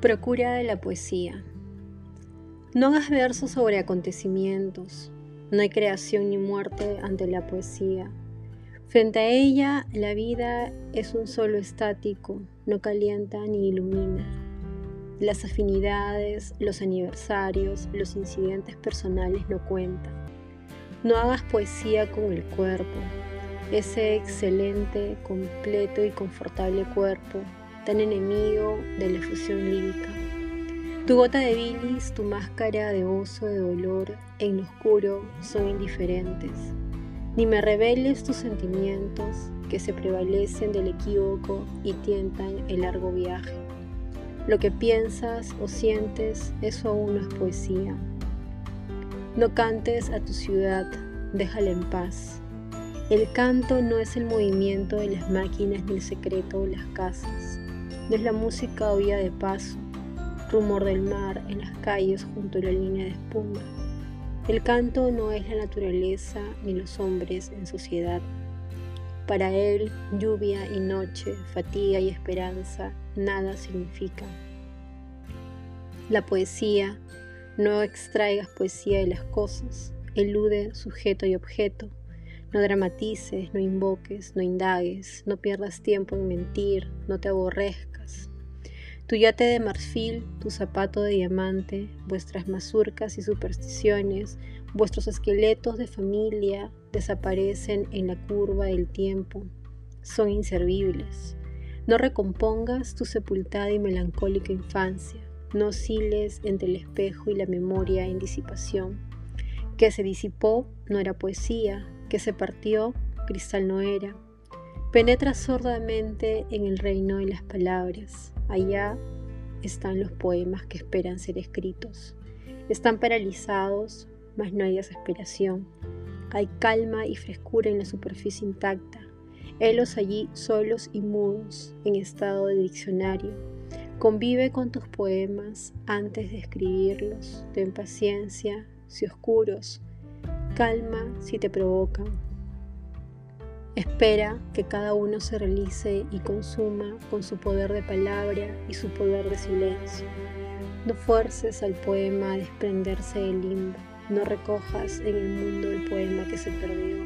Procura de la poesía. No hagas versos sobre acontecimientos. No hay creación ni muerte ante la poesía. Frente a ella, la vida es un solo estático, no calienta ni ilumina. Las afinidades, los aniversarios, los incidentes personales no cuentan. No hagas poesía con el cuerpo, ese excelente, completo y confortable cuerpo tan enemigo de la efusión lírica. Tu gota de bilis, tu máscara de oso de dolor en lo oscuro son indiferentes. Ni me reveles tus sentimientos que se prevalecen del equívoco y tientan el largo viaje. Lo que piensas o sientes, eso aún no es poesía. No cantes a tu ciudad, déjala en paz. El canto no es el movimiento de las máquinas ni el secreto de las casas. Es la música oída de paso, rumor del mar en las calles junto a la línea de espuma. El canto no es la naturaleza ni los hombres en sociedad. Para él, lluvia y noche, fatiga y esperanza, nada significa. La poesía, no extraigas poesía de las cosas, elude sujeto y objeto, no dramatices, no invoques, no indagues, no pierdas tiempo en mentir, no te aborrezcas. Tu yate de marfil, tu zapato de diamante, vuestras mazurcas y supersticiones, vuestros esqueletos de familia desaparecen en la curva del tiempo, son inservibles. No recompongas tu sepultada y melancólica infancia, no osciles entre el espejo y la memoria en disipación. Que se disipó no era poesía, que se partió, cristal no era. Penetra sordamente en el reino de las palabras. Allá están los poemas que esperan ser escritos. Están paralizados, mas no hay desesperación. Hay calma y frescura en la superficie intacta. Helos allí solos y mudos, en estado de diccionario. Convive con tus poemas antes de escribirlos. Ten paciencia, si oscuros, calma si te provocan. Espera que cada uno se realice y consuma con su poder de palabra y su poder de silencio. No fuerces al poema a desprenderse del limbo. No recojas en el mundo el poema que se perdió.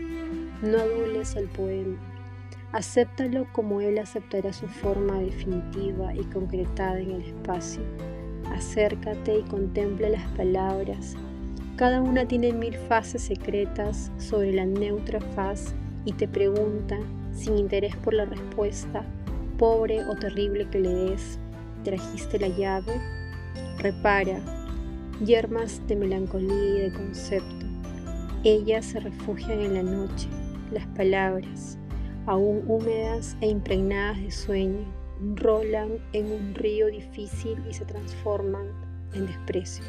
No adules al poema. Acéptalo como él aceptará su forma definitiva y concretada en el espacio. Acércate y contempla las palabras cada una tiene mil fases secretas sobre la neutra faz y te pregunta, sin interés por la respuesta, pobre o terrible que le des, ¿trajiste la llave? Repara, yermas de melancolía y de concepto. Ellas se refugian en la noche, las palabras, aún húmedas e impregnadas de sueño, rolan en un río difícil y se transforman en desprecio.